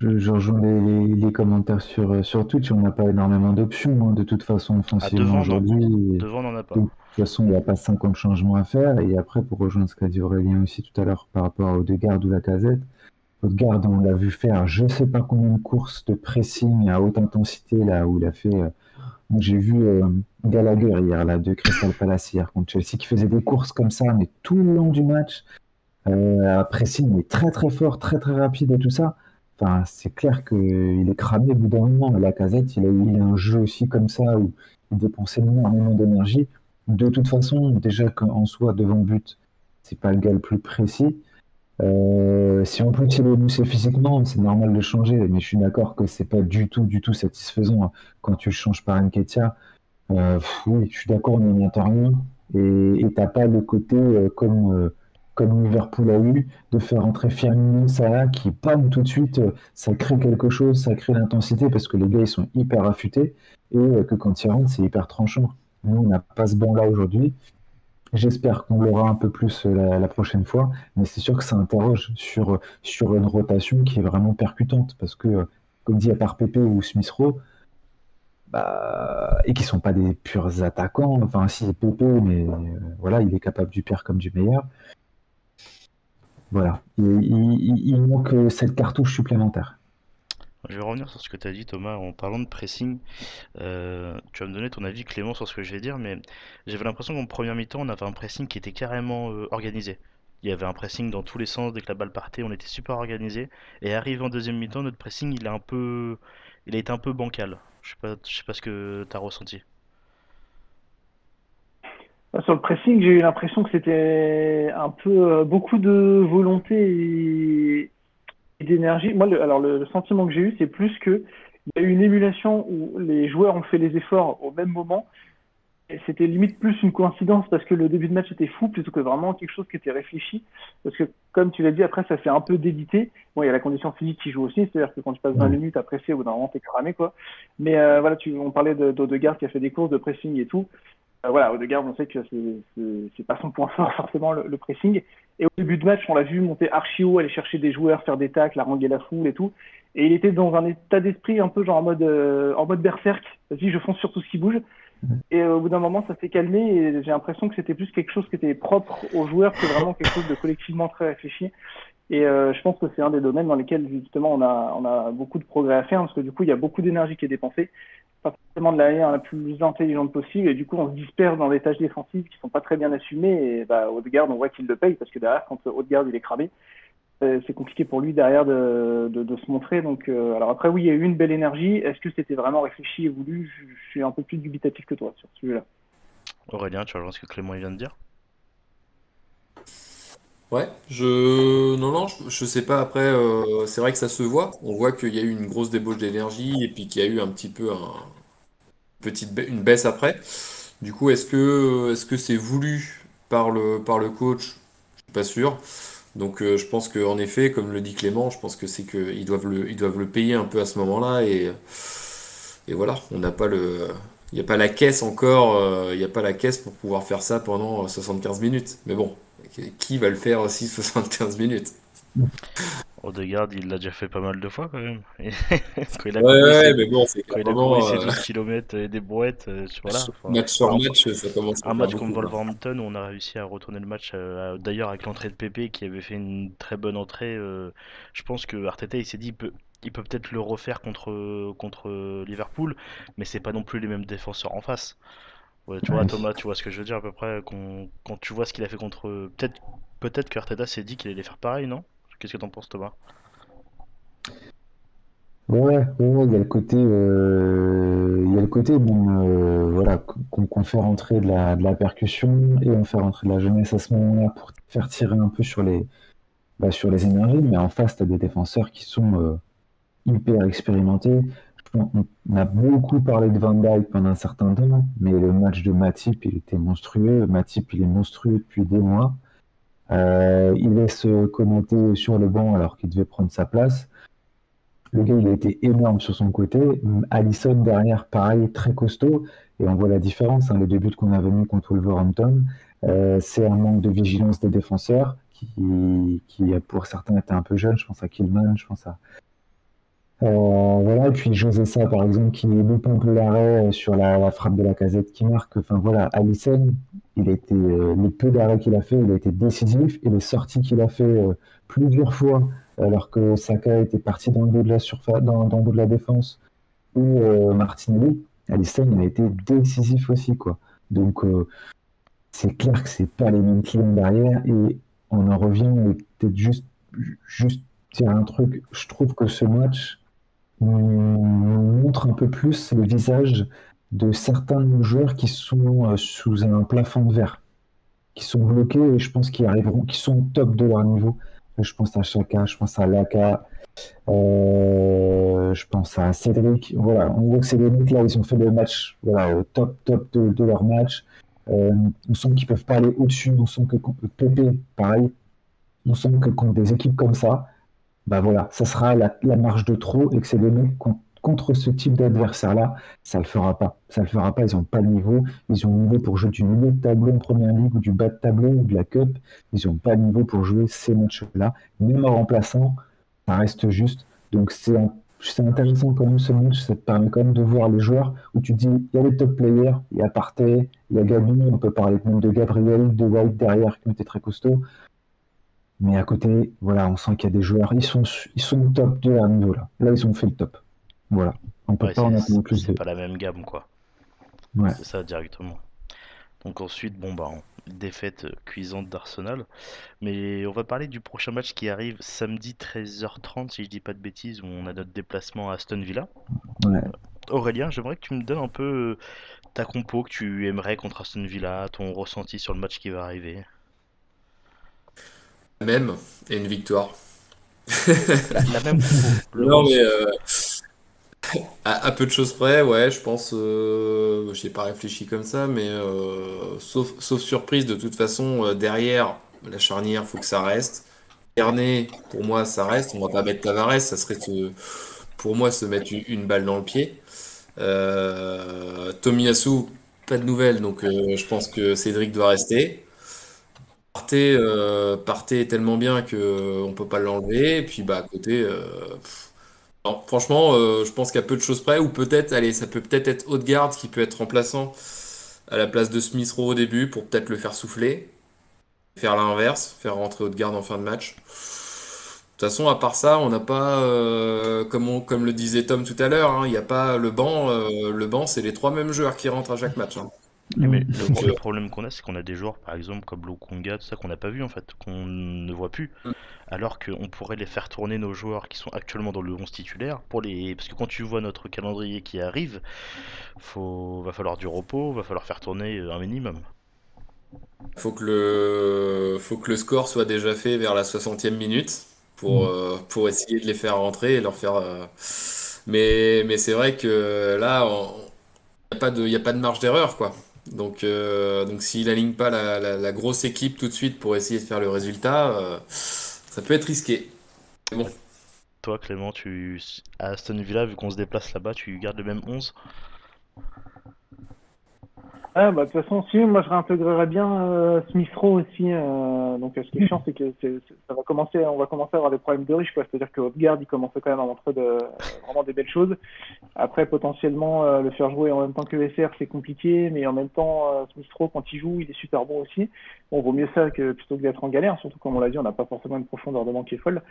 [SPEAKER 4] je, je rejoins les, les- les commentaires sur, sur Twitch. On n'a pas énormément d'options, hein, de toute façon,
[SPEAKER 1] Ah,
[SPEAKER 4] offensivement aujourd'hui.
[SPEAKER 1] Devant, on n'en a pas.
[SPEAKER 4] Façon, il n'y a pas 50 changements à faire. Et après, pour rejoindre ce qu'a dit Aurélien aussi tout à l'heure par rapport à Odegaard ou la casette, on l'a vu faire je sais pas combien de courses de pressing à haute intensité, là où il a fait. euh, J'ai vu euh, Gallagher hier, là, de Crystal Palace hier contre Chelsea, qui faisait des courses comme ça, mais tout le long du match. Euh, un pressing mais très très fort, très très rapide et tout ça. Enfin, c'est clair qu'il est cramé au bout d'un moment. La casette, il a eu un jeu aussi comme ça où il dépensait énormément d'énergie. De toute façon, déjà qu'en soi, devant but, c'est pas le gars le plus précis. Euh, si en plus il est moussé physiquement, c'est normal de changer, mais je suis d'accord que c'est pas du tout, du tout satisfaisant hein, quand tu changes par Nketiah. Euh, oui, je suis d'accord, on n'y entend rien. Et t'as pas le côté euh, comme, Liverpool a eu, de faire entrer Firmino, Salah, qui, pam, tout de suite, ça crée quelque chose, ça crée l'intensité, parce que les gars, ils sont hyper affûtés, et que quand ils rentrent, c'est hyper tranchant. Nous, on n'a pas ce banc-là aujourd'hui. J'espère qu'on l'aura un peu plus euh, la, prochaine fois, mais c'est sûr que ça interroge sur, euh, sur une rotation qui est vraiment percutante, parce que, euh, comme dit à part Pepe ou Smith Rowe, bah, et qui sont pas des purs attaquants, enfin si Pepe, mais voilà, il est capable du pire comme du meilleur. Voilà, il, manque cette cartouche supplémentaire.
[SPEAKER 1] Je vais revenir sur ce que tu as dit, Thomas, en parlant de pressing. Euh, tu vas me donner ton avis, Clément, sur ce que je vais dire, mais j'avais l'impression qu'en première mi-temps, on avait un pressing qui était carrément euh, organisé. Il y avait un pressing dans tous les sens, dès que la balle partait, on était super organisé. Et arrivé en deuxième mi-temps, notre pressing, il a un peu, il a été un peu bancal. Je sais pas, je sais pas ce que tu as ressenti.
[SPEAKER 2] Bah, Sur le pressing, j'ai eu l'impression que c'était un peu euh, beaucoup de volonté et, et d'énergie. Moi, le, alors le, le sentiment que j'ai eu, c'est plus que il y a eu une émulation où les joueurs ont fait les efforts au même moment. Et c'était limite plus une coïncidence parce que le début de match était fou plutôt que vraiment quelque chose qui était réfléchi. Parce que, comme tu l'as dit, après, ça fait un peu débité. Bon, il y a la condition physique qui joue aussi, c'est-à-dire que quand tu passes 20
[SPEAKER 4] Ouais.
[SPEAKER 2] minutes à presser, au bout d'un moment, t'es cramé, quoi. Mais euh, voilà, tu, on parlait de- d'Odegaard qui a fait des courses de pressing et tout. Euh, voilà, Odegaard, on sait que c'est c'est- c'est pas son point <laughs> fort forcément le, le pressing. Et au début de match, on l'a vu monter archi haut, aller chercher des joueurs, faire des tacles, haranguer la foule et tout. Et il était dans un état d'esprit un peu genre en mode euh, en mode berserk. Vas-y, je fonce sur tout ce qui bouge. Et euh, au bout d'un moment, ça s'est calmé et j'ai l'impression que c'était plus quelque chose qui était propre aux joueurs que vraiment quelque chose de collectivement très réfléchi. Et euh, je pense que c'est un des domaines dans lesquels justement on a, on a beaucoup de progrès à faire parce que du coup il y a beaucoup d'énergie qui est dépensée pas forcément de la manière la plus intelligente possible, et du coup, on se disperse dans des tâches défensives qui sont pas très bien assumées, et bah, Odegaard, on voit qu'il le paye, parce que derrière, quand Odegaard, il est cramé, c'est compliqué pour lui derrière de, de, se montrer. Donc, euh, alors après, oui, il y a eu une belle énergie. Est-ce que c'était vraiment réfléchi et voulu? Je, suis un peu plus dubitatif que toi sur ce sujet-là.
[SPEAKER 1] Aurélien, tu rejoins ce que Clément vient de dire?
[SPEAKER 3] Ouais, je non non, je, sais pas. Après, euh, c'est vrai que ça se voit. On voit qu'il y a eu une grosse débauche d'énergie et puis qu'il y a eu un petit peu un, petite une baisse après. Du coup, est-ce que est-ce que c'est voulu par le par le coach? Je suis pas sûr. Donc euh, je pense qu'en effet, comme le dit Clément, je pense que c'est le, ils doivent le payer un peu à ce moment-là et, et voilà, on n'a pas le, il n'y a pas la caisse encore, euh, il n'y a pas la caisse pour pouvoir faire ça pendant 75 minutes. Mais bon, qui va le faire aussi <laughs> 75 minutes? <laughs>
[SPEAKER 1] Odegaard, il l'a déjà fait pas mal de fois quand même. <laughs>
[SPEAKER 3] quand il a ouais, mais bon, c'est
[SPEAKER 1] quand il a couru 12 km et des brouettes, euh, voilà.
[SPEAKER 3] match sur match, ça commence
[SPEAKER 1] Un match comme Wolverhampton où on a réussi à retourner le match, euh, d'ailleurs avec l'entrée de Pépé qui avait fait une très bonne entrée. Euh, je pense que Arteta il s'est dit il peut peut peut-être le refaire contre, contre Liverpool, mais c'est pas non plus les mêmes défenseurs en face. tu vois, Thomas, tu vois ce que je veux dire à peu près. Quand, tu vois ce qu'il a fait contre. Peut-être peut-être que Arteta s'est dit qu'il allait faire pareil, non? Qu'est-ce que t'en penses, Thomas?
[SPEAKER 4] Ouais, il y a le côté, euh, il y a le côté, bon, euh, voilà, qu'on fait rentrer de la, de la percussion et on fait rentrer de la jeunesse à ce moment-là pour faire tirer un peu sur les, bah, sur les énergies, mais en face, tu as des défenseurs qui sont euh, hyper expérimentés. On, a beaucoup parlé de Van Dijk pendant un certain temps, mais le match de Matip, il était monstrueux. Matip, il est monstrueux depuis des mois. Euh, il laisse commenter sur le banc alors qu'il devait prendre sa place. Le gars, il a été énorme sur son côté. Allison derrière, pareil, très costaud. Et on voit la différence. Hein, les deux buts qu'on a venus contre Wolverhampton, euh, c'est un manque de vigilance des défenseurs qui, qui, pour certains, étaient un peu jeunes. Je pense à Killman, je pense à, voilà, et puis José Sa, par exemple, qui loupe un peu l'arrêt sur la, frappe de la casette qui marque. Enfin voilà, Alisson, il a été, euh, le peu d'arrêts qu'il a fait, il a été décisif. Et les sorties qu'il a fait euh, plusieurs fois, alors que Saka était parti dans le dos de la surface, dans, le dos de la défense, ou Martinelli, Alisson, il a été décisif aussi, quoi. Donc, c'est clair que c'est pas les mêmes clients derrière. Et on en revient, peut-être juste, juste un truc. Je trouve que ce match, montre un peu plus le visage de certains joueurs qui sont euh, sous un plafond de verre, qui sont bloqués et je pense qu'ils arriveront, qui sont au top de leur niveau. Je pense à Chaka, je pense à Laka, euh, je pense à Cédric. Voilà, on voit que c'est des mecs là, ils ont fait le match voilà, au top, top de, leur match. Euh, on sent qu'ils peuvent pas aller au-dessus, on sent que Pépé, pareil, on sent que contre des équipes comme ça, bah voilà, ça sera la, marge de trop et que c'est des mecs contre ce type d'adversaire-là, ça le fera pas. Ça le fera pas, ils n'ont pas le niveau. Ils ont le niveau pour jouer du milieu de tableau en première ligue ou du bas de tableau ou de la cup. Ils n'ont pas le niveau pour jouer ces matchs-là. Même en remplaçant, ça reste juste. Donc c'est intéressant quand même ce match, ça te permet quand même de voir les joueurs où tu dis, il y a les top players, il y a Partey, il y a Gabi, on peut parler même de Gabriel, de White derrière qui été très costauds. Mais à côté, voilà, on sent qu'il y a des joueurs, ils sont, ils sont top de leur niveau là. Là, ils ont fait le top. Voilà.
[SPEAKER 1] On peut pas en plus. C'est pas la même gamme, quoi. Ouais. C'est ça directement. Donc ensuite, bon bah, défaite cuisante d'Arsenal. Mais on va parler du prochain match qui arrive samedi 13h30, si je dis pas de bêtises, où on a notre déplacement à Aston Villa. Ouais. Aurélien, j'aimerais que tu me donnes un peu ta compo que tu aimerais contre Aston Villa, ton ressenti sur le match qui va arriver
[SPEAKER 3] même et une victoire.
[SPEAKER 1] la, même <laughs>
[SPEAKER 3] Non, mais euh, à, peu de choses près, ouais, je pense. Euh, je n'ai pas réfléchi comme ça, mais euh, sauf, sauf surprise, de toute façon, derrière la charnière, faut que ça reste. Carnet, pour moi, ça reste. On va pas mettre Tavares, ça serait pour moi se mettre une, balle dans le pied. Tomiyasu, pas de nouvelles, donc je pense que Cédric doit rester. Partez, euh, tellement bien que euh, on peut pas l'enlever. Et puis bah à côté, euh, franchement, je pense qu'il y a peu de choses près. Ou peut-être, allez, ça peut peut-être être Haute-Garde qui peut être remplaçant à la place de Smith Rowe au début pour peut-être le faire souffler, faire l'inverse, faire rentrer Haute-Garde en fin de match. toute façon, à part ça, on n'a pas, euh, comme, le disait Tom tout à l'heure, hein, il n'y a pas le banc. euh, le banc, c'est les trois mêmes joueurs qui rentrent à chaque match. hein.
[SPEAKER 1] Mais
[SPEAKER 4] Mm.
[SPEAKER 1] le, le <laughs> problème qu'on a, c'est qu'on a des joueurs, par exemple, comme Lokonga, tout ça, qu'on n'a pas vu en fait, qu'on ne voit plus.
[SPEAKER 3] Mm.
[SPEAKER 1] Alors qu'on pourrait les faire tourner, nos joueurs qui sont actuellement dans le 11 titulaire, pour les... parce que quand tu vois notre calendrier qui arrive, faut... va falloir du repos, va falloir faire tourner euh, un minimum.
[SPEAKER 3] Faut que le, faut que le score soit déjà fait vers la 60e minute pour, euh, pour essayer de les faire rentrer et leur faire. euh, Mais, mais c'est vrai que là, il n'y a pas de, y a pas de marge d'erreur, quoi. Donc, euh, donc s'il aligne pas la, grosse équipe tout de suite pour essayer de faire le résultat, euh, ça peut être risqué. Bon,
[SPEAKER 1] Toi, Clément, tu à Aston Villa, vu qu'on se déplace là-bas, tu gardes le même 11?
[SPEAKER 2] Ah, bah, de toute façon, si, moi je réintégrerais bien euh, Smith aussi. euh, donc, euh, ce qui est chiant, c'est que c'est- ça va commencer, on va commencer à avoir des problèmes de riche, quoi. C'est-à-dire que Odegaard, il commence quand même à montrer de, vraiment des belles choses. Après, potentiellement, euh, le faire jouer en même temps que SR, c'est compliqué, mais en même temps, euh, Smith Rowe, quand il joue, il est super bon aussi. Bon, vaut mieux ça que plutôt que d'être en galère, surtout comme on l'a dit, on n'a pas forcément une profondeur de banc qui est folle.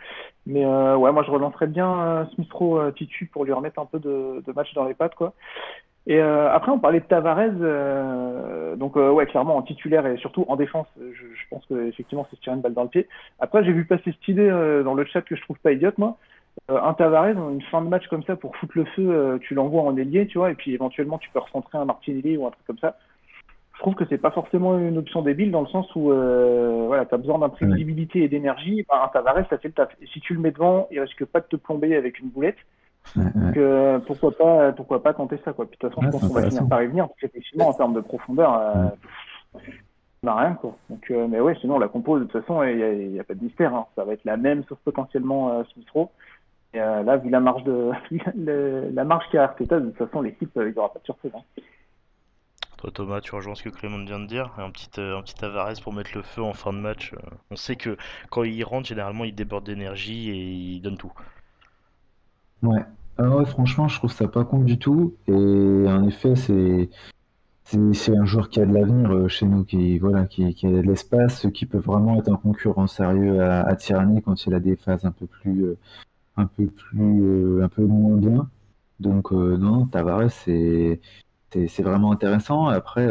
[SPEAKER 2] Mais euh, ouais, moi je relancerais bien Smith Rowe titu pour lui remettre un peu de, de match dans les pattes, quoi. Et euh, après, on parlait de Tavares, euh, donc euh, ouais, clairement en titulaire et surtout en défense, je, je pense que effectivement c'est se tirer une balle dans le pied. Après, j'ai vu passer cette idée dans le chat que je trouve pas idiote, moi. Un Tavares, une fin de match comme ça pour foutre le feu, tu l'envoies en ailier, tu vois, et puis éventuellement tu peux recentrer un Martinelli ou un truc comme ça. Je trouve que c'est pas forcément une option débile dans le sens où voilà, tu as besoin d'imprévisibilité et d'énergie. Ben, un Tavares, ça fait le taf. Et si tu le mets devant, il risque pas de te plomber avec une boulette.
[SPEAKER 4] Ouais, ouais.
[SPEAKER 2] Donc, euh, pourquoi pas, pourquoi pas tenter ça, quoi. Puis, de toute façon,
[SPEAKER 4] Ouais,
[SPEAKER 2] je pense qu'on va finir par y venir, parce qu'effectivement, en termes de profondeur, euh, on n'a rien, quoi. Donc, euh, mais ouais, sinon, la compo, de toute façon, il n'y a, il y a pas de mystère, hein. Ça va être la même, sauf potentiellement euh, Smith Rowe. Et euh, là, vu la marge de, <laughs> le- la marge qu'il y a à Arteta, de toute façon, l'équipe, euh, il n'y aura pas de surprise. hein.
[SPEAKER 1] Toi, Thomas, tu rejoins ce que Clément vient de dire? Un petit, euh, un petit pour mettre le feu en fin de match. On sait que quand il rentre, généralement, il déborde d'énergie et il donne tout.
[SPEAKER 4] Ouais. Ah ouais, franchement, je trouve ça pas con du tout. Et en effet, c'est c'est un joueur qui a de l'avenir euh, chez nous, qui voilà, qui, qui a de l'espace, qui peut vraiment être un concurrent sérieux à, à Tierney quand il a des phases un peu plus euh, un peu plus euh, un peu moins bien. Donc non, Tavares, c'est c'est c'est vraiment intéressant. Après,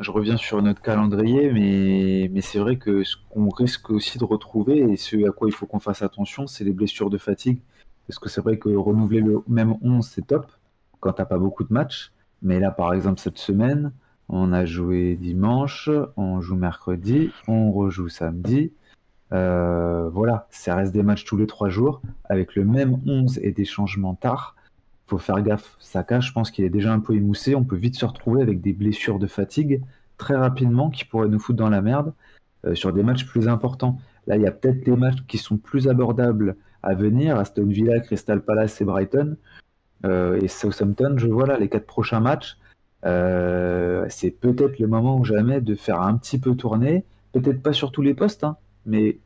[SPEAKER 4] je reviens sur notre calendrier, mais, c'est vrai que ce qu'on risque aussi de retrouver, et ce à quoi il faut qu'on fasse attention, c'est les blessures de fatigue. Parce que c'est vrai que renouveler le même 11, c'est top quand t'as pas beaucoup de matchs. Mais là, par exemple, cette semaine, on a joué dimanche, on joue mercredi, on rejoue samedi. Euh, voilà, ça reste des matchs tous les trois jours avec le même 11 et des changements tard. Faut faire gaffe. Saka, je pense qu'il est déjà un peu émoussé. On peut vite se retrouver avec des blessures de fatigue très rapidement qui pourraient nous foutre dans la merde euh, sur des matchs plus importants. Là, il y a peut-être des matchs qui sont plus abordables à venir. Aston Villa, Crystal Palace et Brighton. Euh, et Southampton, je vois là les quatre prochains matchs. Euh, c'est peut-être le moment ou jamais de faire un petit peu tourner. Peut-être pas sur tous les postes, hein, mais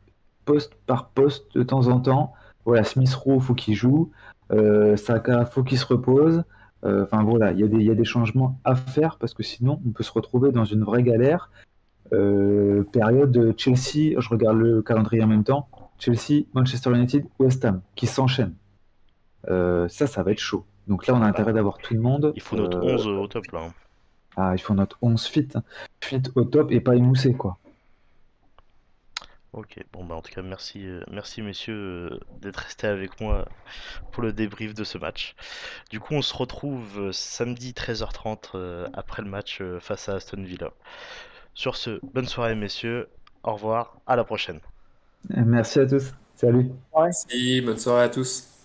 [SPEAKER 4] poste par poste de temps en temps. Voilà, Smith Rowe, faut qu'il joue. Euh, Saka, faut qu'il se repose. Euh, Enfin voilà, il y, a des- il y a des changements à faire parce que sinon on peut se retrouver dans une vraie galère. Euh, période de Chelsea, je regarde le calendrier en même temps. Chelsea, Manchester United, West Ham qui s'enchaînent. Euh, ça, ça va être chaud. Donc là, on a intérêt d'avoir tout le monde.
[SPEAKER 1] Il faut notre
[SPEAKER 4] Euh,
[SPEAKER 1] 11 au top là. hein.
[SPEAKER 4] Ah, il faut notre 11 fit. hein. Fit au top et pas émoussé, quoi.
[SPEAKER 1] Ok, bon bah en tout cas merci, euh, merci messieurs euh, d'être restés avec moi pour le débrief de ce match. Du coup on se retrouve euh, samedi 13h30 euh, après le match euh, face à Aston Villa. Sur ce, bonne soirée messieurs, au revoir, à la prochaine.
[SPEAKER 4] Merci à tous. Salut.
[SPEAKER 3] merci, bonne soirée à tous.